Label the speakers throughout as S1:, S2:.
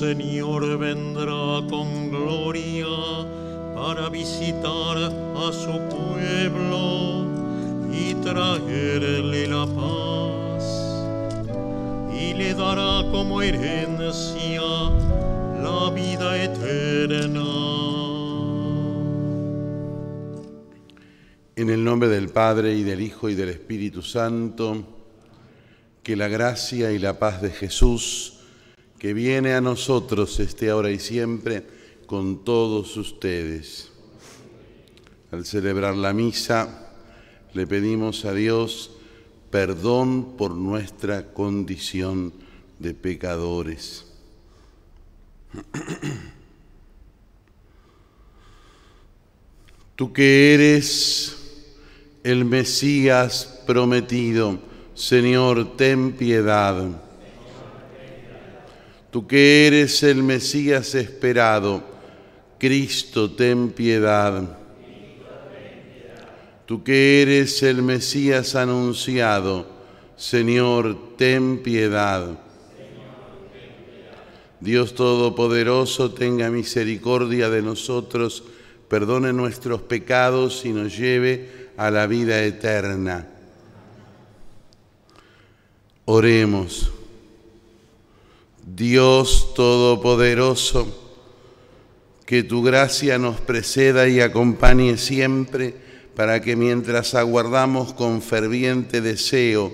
S1: Señor vendrá con gloria para visitar a su pueblo y traerle la paz. Y le dará como herencia la vida eterna.
S2: En el nombre del Padre y del Hijo y del Espíritu Santo, que la gracia y la paz de Jesús, que viene a nosotros esté ahora y siempre con todos ustedes. Al celebrar la misa, le pedimos a Dios perdón por nuestra condición de pecadores. Tú que eres el Mesías prometido, Señor, ten piedad. Tú que eres el Mesías esperado, Cristo, ten piedad. Tú que eres el Mesías anunciado, Señor, ten piedad. Dios Todopoderoso, tenga misericordia de nosotros, perdone nuestros pecados y nos lleve a la vida eterna. Oremos. Dios Todopoderoso, que tu gracia nos preceda y acompañe siempre para que mientras aguardamos con ferviente deseo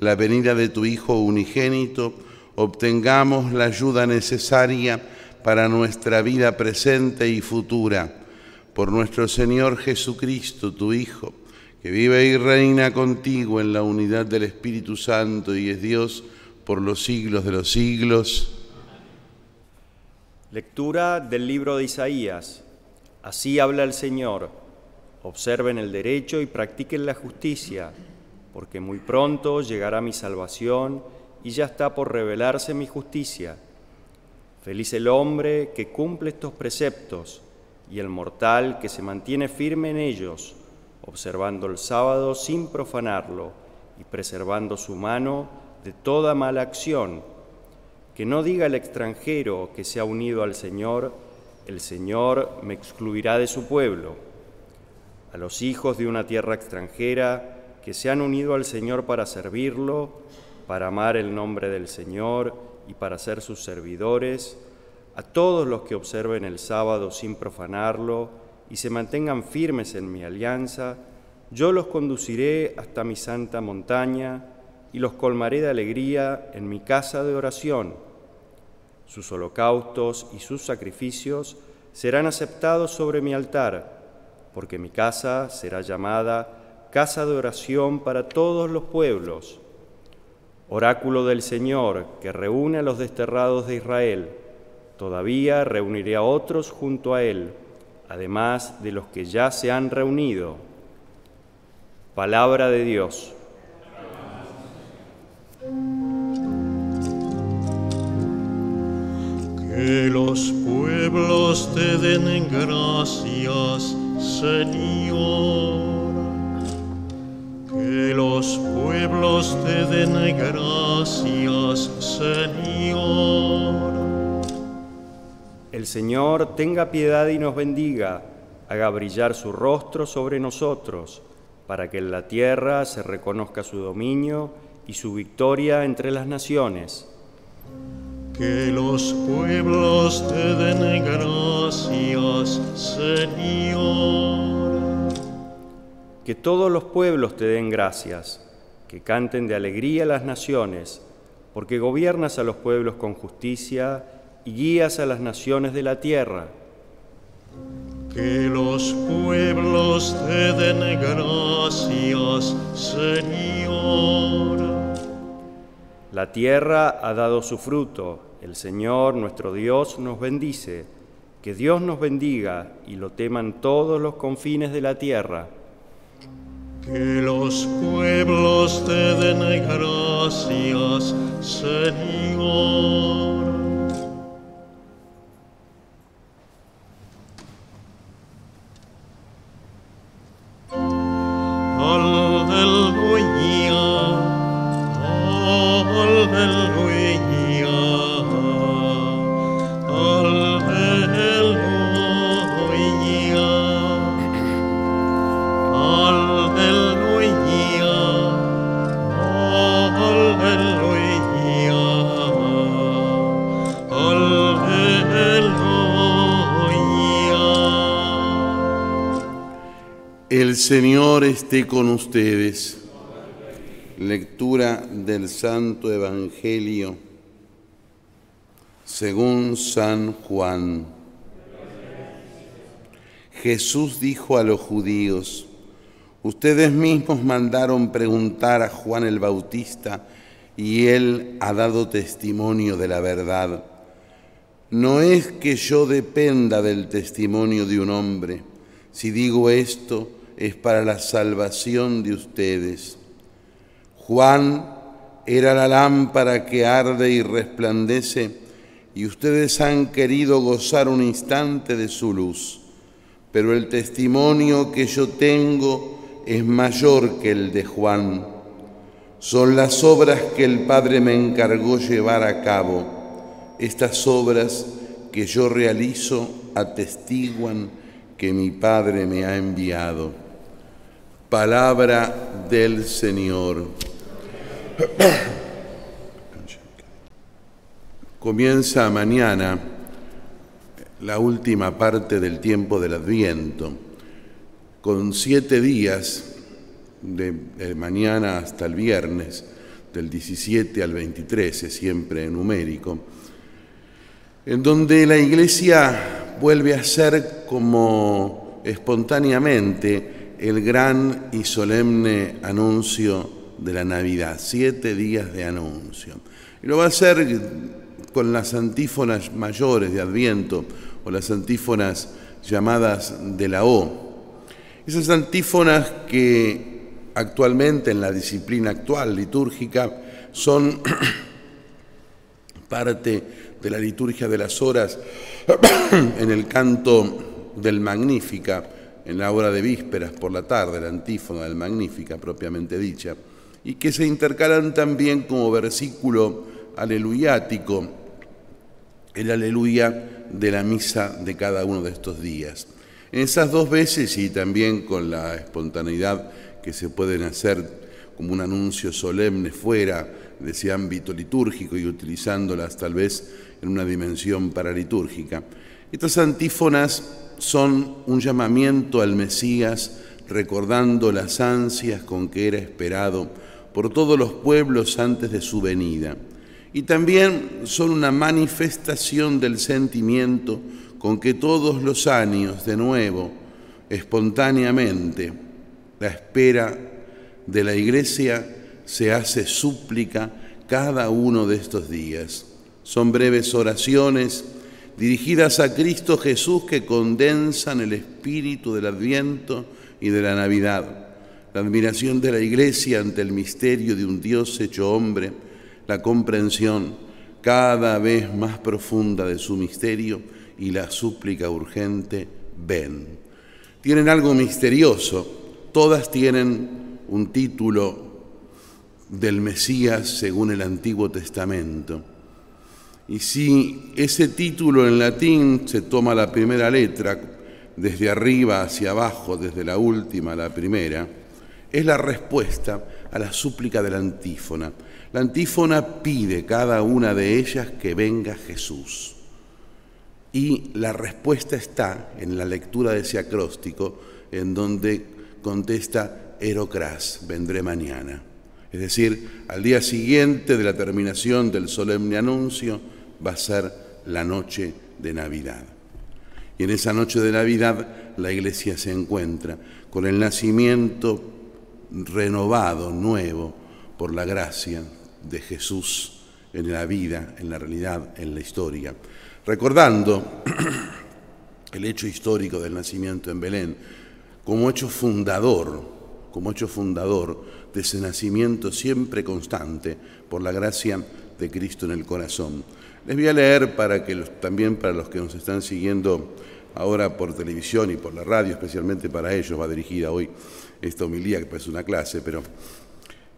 S2: la venida de tu Hijo unigénito, obtengamos la ayuda necesaria para nuestra vida presente y futura. Por nuestro Señor Jesucristo, tu Hijo, que vive y reina contigo en la unidad del Espíritu Santo y es Dios por los siglos de los siglos.
S3: Lectura del libro de Isaías. Así habla el Señor. Observen el derecho y practiquen la justicia, porque muy pronto llegará mi salvación y ya está por revelarse mi justicia. Feliz el hombre que cumple estos preceptos y el mortal que se mantiene firme en ellos, observando el sábado sin profanarlo y preservando su mano de toda mala acción. Que no diga el extranjero que se ha unido al Señor, el Señor me excluirá de su pueblo. A los hijos de una tierra extranjera que se han unido al Señor para servirlo, para amar el nombre del Señor y para ser sus servidores, a todos los que observen el sábado sin profanarlo y se mantengan firmes en mi alianza, yo los conduciré hasta mi santa montaña y los colmaré de alegría en mi casa de oración. Sus holocaustos y sus sacrificios serán aceptados sobre mi altar, porque mi casa será llamada casa de oración para todos los pueblos Oráculo del Señor, que reúne a los desterrados de Israel, todavía reuniré a otros junto a él, además de los que ya se han reunido. Palabra de Dios.
S1: Que los pueblos te den gracias, Señor que los pueblos te den gracias, Señor.
S3: El Señor tenga piedad y nos bendiga, haga brillar su rostro sobre nosotros, para que en la tierra se reconozca su dominio y su victoria entre las naciones.
S1: Que los pueblos te den gracias, Señor
S3: que todos los pueblos te den gracias, que canten de alegría las naciones, porque gobiernas a los pueblos con justicia y guías a las naciones de la tierra.
S1: Que los pueblos te den gracias, Señor.
S3: La tierra ha dado su fruto, el Señor nuestro Dios nos bendice. Que Dios nos bendiga y lo teman todos los confines de la tierra.
S1: Que los pueblos te den gracias, Señor.
S2: Señor esté con ustedes. Lectura del Santo Evangelio según San Juan. Jesús dijo a los judíos, ustedes mismos mandaron preguntar a Juan el Bautista y él ha dado testimonio de la verdad. No es que yo dependa del testimonio de un hombre. Si digo esto, es para la salvación de ustedes. Juan era la lámpara que arde y resplandece, y ustedes han querido gozar un instante de su luz. Pero el testimonio que yo tengo es mayor que el de Juan. Son las obras que el Padre me encargó llevar a cabo. Estas obras que yo realizo atestiguan que mi Padre me ha enviado. Palabra del Señor. Comienza mañana la última parte del tiempo del Adviento, con siete días de, mañana hasta el viernes, del 17 al 23, siempre numérico, en donde la Iglesia vuelve a ser como espontáneamente el gran y solemne anuncio de la Navidad, siete días de anuncio. Y lo va a hacer con las antífonas mayores de Adviento o las antífonas llamadas de la O. Esas antífonas que actualmente en la disciplina actual litúrgica son parte de la liturgia de las horas en el canto del Magnífica en la hora de vísperas por la tarde, la antífona del Magnífica propiamente dicha, y que se intercalan también como versículo aleluyático, el aleluya de la misa de cada uno de estos días. En esas dos veces y también con la espontaneidad que se pueden hacer como un anuncio solemne fuera de ese ámbito litúrgico y utilizándolas tal vez en una dimensión paralitúrgica. Estas antífonas son un llamamiento al Mesías recordando las ansias con que era esperado por todos los pueblos antes de su venida. Y también son una manifestación del sentimiento con que todos los años, de nuevo, espontáneamente, la espera de la Iglesia se hace súplica cada uno de estos días. Son breves oraciones dirigidas a Cristo Jesús que condensan el espíritu del Adviento y de la Navidad, la admiración de la Iglesia ante el misterio de un Dios hecho hombre, la comprensión cada vez más profunda de su misterio y la súplica urgente, ven. Tienen algo misterioso, todas tienen un título del Mesías según el Antiguo Testamento y si ese título en latín se toma la primera letra, desde arriba hacia abajo, desde la última a la primera, es la respuesta a la súplica de la antífona. La antífona pide cada una de ellas que venga Jesús. Y la respuesta está en la lectura de ese acróstico, en donde contesta Erocras, vendré mañana. Es decir, al día siguiente de la terminación del solemne anuncio, va a ser la noche de Navidad. Y en esa noche de Navidad la iglesia se encuentra con el nacimiento renovado, nuevo, por la gracia de Jesús en la vida, en la realidad, en la historia. Recordando el hecho histórico del nacimiento en Belén como hecho fundador, como hecho fundador de ese nacimiento siempre constante por la gracia de Cristo en el corazón. Les voy a leer para que también para los que nos están siguiendo ahora por televisión y por la radio, especialmente para ellos, va dirigida hoy esta homilía que parece una clase, pero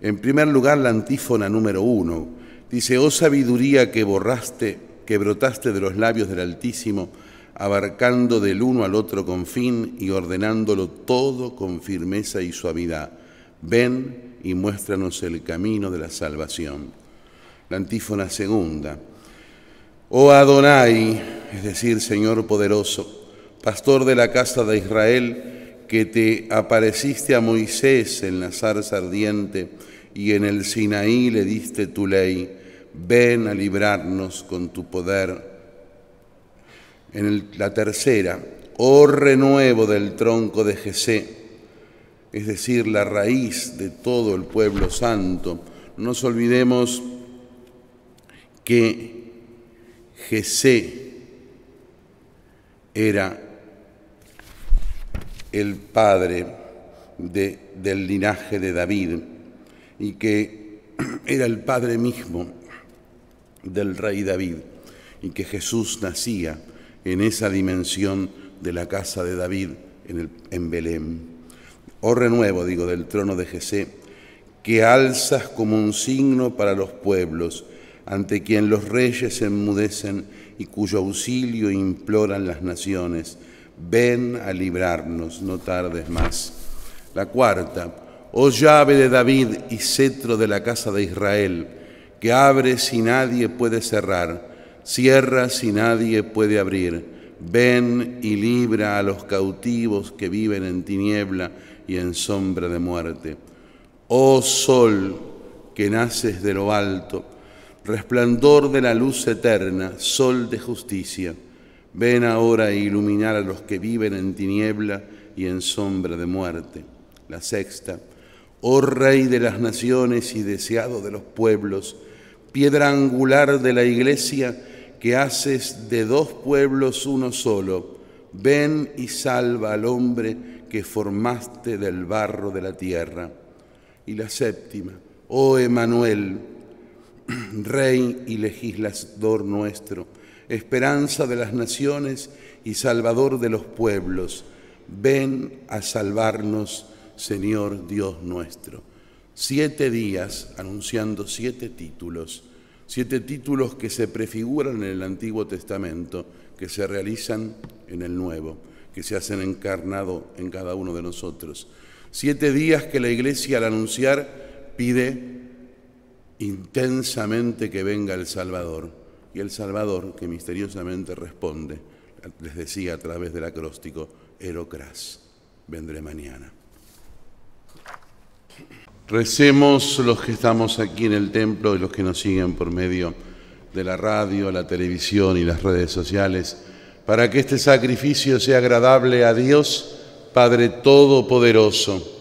S2: en primer lugar la antífona número uno dice, oh sabiduría que borraste, que brotaste de los labios del Altísimo, abarcando del uno al otro con fin y ordenándolo todo con firmeza y suavidad. Ven y muéstranos el camino de la salvación. La antífona segunda. Oh Adonai, es decir, Señor poderoso, pastor de la casa de Israel, que te apareciste a Moisés en la zarza ardiente y en el Sinaí le diste tu ley, ven a librarnos con tu poder. En la tercera, oh renuevo del tronco de Jesé, es decir, la raíz de todo el pueblo santo. No nos olvidemos que Jesé era el padre del linaje de David y que era el padre mismo del rey David y que Jesús nacía en esa dimensión de la casa de David en, el, en Belén. Oh renuevo, digo, del trono de Jesé, que alzas como un signo para los pueblos, ante quien los reyes se enmudecen y cuyo auxilio imploran las naciones. Ven a librarnos, no tardes más. La cuarta, oh llave de David y cetro de la casa de Israel, que abre si nadie puede cerrar, cierra si nadie puede abrir ven y libra a los cautivos que viven en tiniebla y en sombra de muerte. Oh sol que naces de lo alto, resplandor de la luz eterna, sol de justicia, ven ahora a iluminar a los que viven en tiniebla y en sombra de muerte. La sexta, oh Rey de las naciones y deseado de los pueblos, piedra angular de la iglesia, que haces de dos pueblos uno solo, ven y salva al hombre que formaste del barro de la tierra. Y la séptima, oh Emanuel, Rey y legislador nuestro, esperanza de las naciones y salvador de los pueblos, ven a salvarnos, Señor Dios nuestro. Siete días anunciando siete títulos siete títulos que se prefiguran en el Antiguo Testamento, que se realizan en el Nuevo, que se hacen encarnado en cada uno de nosotros. Siete días que la Iglesia al anunciar pide intensamente que venga el Salvador. Y el Salvador que misteriosamente responde, les decía a través del acróstico, Erocras, vendré mañana. Recemos los que estamos aquí en el templo y los que nos siguen por medio de la radio, la televisión y las redes sociales, para que este sacrificio sea agradable a Dios, Padre Todopoderoso.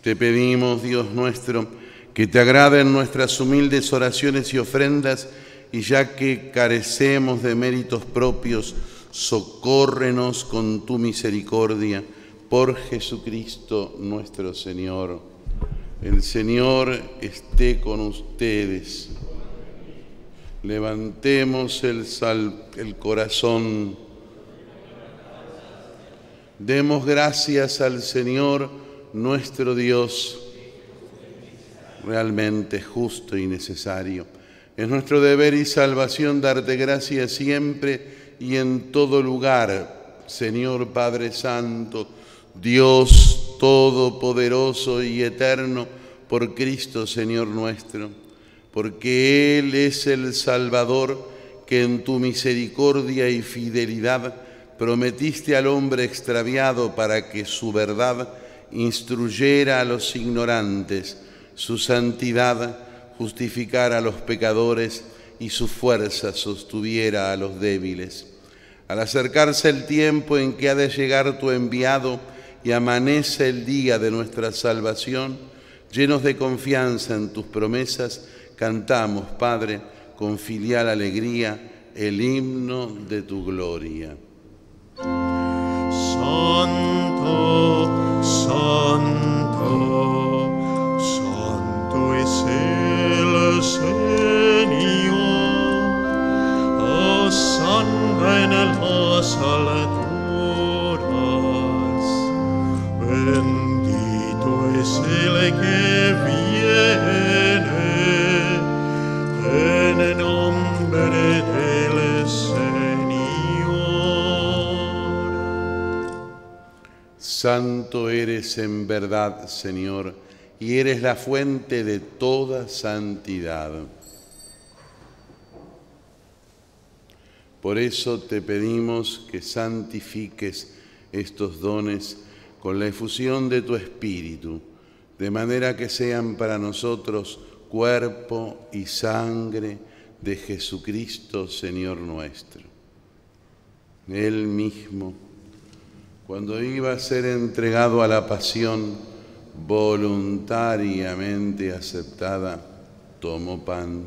S2: Te pedimos, Dios nuestro, que te agraden nuestras humildes oraciones y ofrendas, y ya que carecemos de méritos propios, socórrenos con tu misericordia por Jesucristo nuestro Señor. El Señor esté con ustedes. Levantemos el, el corazón. Demos gracias al Señor nuestro Dios, realmente justo y necesario. Es nuestro deber y salvación darte gracias siempre y en todo lugar, Señor Padre Santo, Dios Todopoderoso y Eterno, por Cristo Señor nuestro, porque Él es el Salvador que en tu misericordia y fidelidad prometiste al hombre extraviado para que su verdad instruyera a los ignorantes, su santidad justificara a los pecadores y su fuerza sostuviera a los débiles. Al acercarse el tiempo en que ha de llegar tu enviado, y amanece el día de nuestra salvación, llenos de confianza en tus promesas, cantamos, Padre, con filial alegría, el himno de tu gloria.
S1: Santo, Bendito es el que viene en el nombre del Señor.
S2: Santo eres en verdad, Señor, y eres la fuente de toda santidad. Por eso te pedimos que santifiques estos dones con la efusión de tu Espíritu, de manera que sean para nosotros cuerpo y sangre de Jesucristo, Señor nuestro. Él mismo, cuando iba a ser entregado a la pasión voluntariamente aceptada, tomó pan,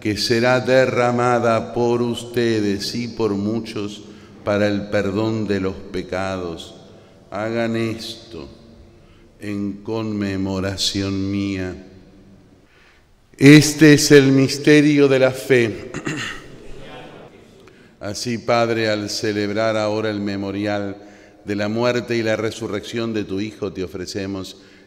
S2: que será derramada por ustedes y por muchos para el perdón de los pecados. Hagan esto en conmemoración mía. Este es el misterio de la fe. Así, Padre, al celebrar ahora el memorial de la muerte y la resurrección de tu Hijo, te ofrecemos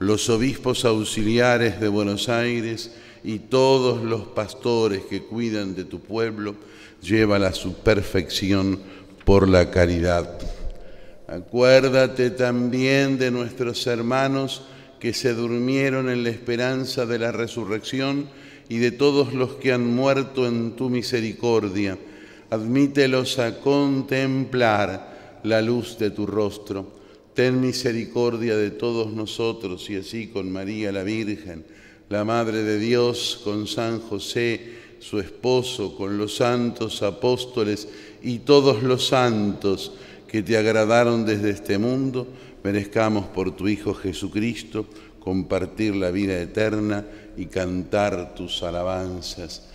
S2: los obispos auxiliares de Buenos Aires y todos los pastores que cuidan de tu pueblo, llévala a su perfección por la caridad. Acuérdate también de nuestros hermanos que se durmieron en la esperanza de la resurrección y de todos los que han muerto en tu misericordia. Admítelos a contemplar la luz de tu rostro. Ten misericordia de todos nosotros y así con María la Virgen, la Madre de Dios, con San José, su esposo, con los santos apóstoles y todos los santos que te agradaron desde este mundo, merezcamos por tu Hijo Jesucristo compartir la vida eterna y cantar tus alabanzas.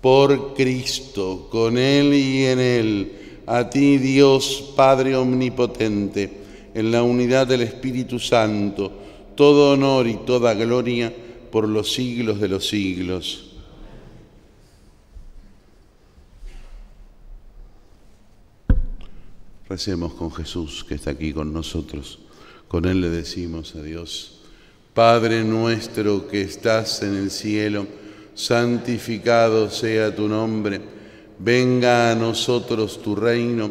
S2: Por Cristo, con Él y en Él, a ti Dios Padre Omnipotente, en la unidad del Espíritu Santo, todo honor y toda gloria por los siglos de los siglos. Recemos con Jesús que está aquí con nosotros. Con Él le decimos a Dios, Padre nuestro que estás en el cielo, santificado sea tu nombre, venga a nosotros tu reino,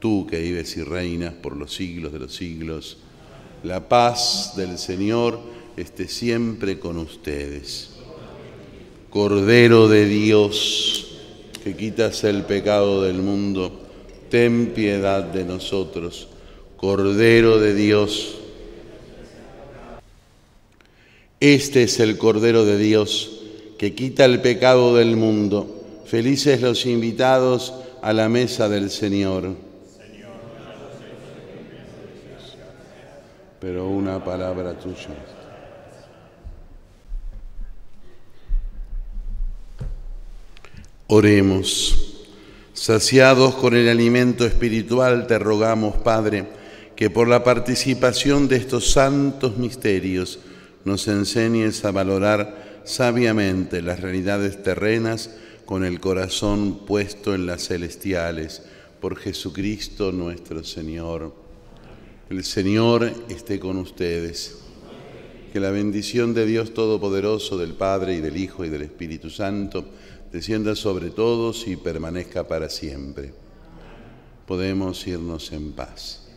S2: Tú que vives y reinas por los siglos de los siglos. La paz del Señor esté siempre con ustedes. Cordero de Dios, que quitas el pecado del mundo ten piedad de nosotros, Cordero de Dios. Este es el Cordero de Dios que quita el pecado del mundo. Felices los invitados a la mesa del Señor. Pero una palabra tuya. Oremos. Saciados con el alimento espiritual, te rogamos, Padre, que por la participación de estos santos misterios nos enseñes a valorar sabiamente las realidades terrenas con el corazón puesto en las celestiales, por Jesucristo nuestro Señor. El Señor esté con ustedes. Que la bendición de Dios Todopoderoso, del Padre y del Hijo y del Espíritu Santo, descienda sobre todos y permanezca para siempre. Podemos irnos en paz.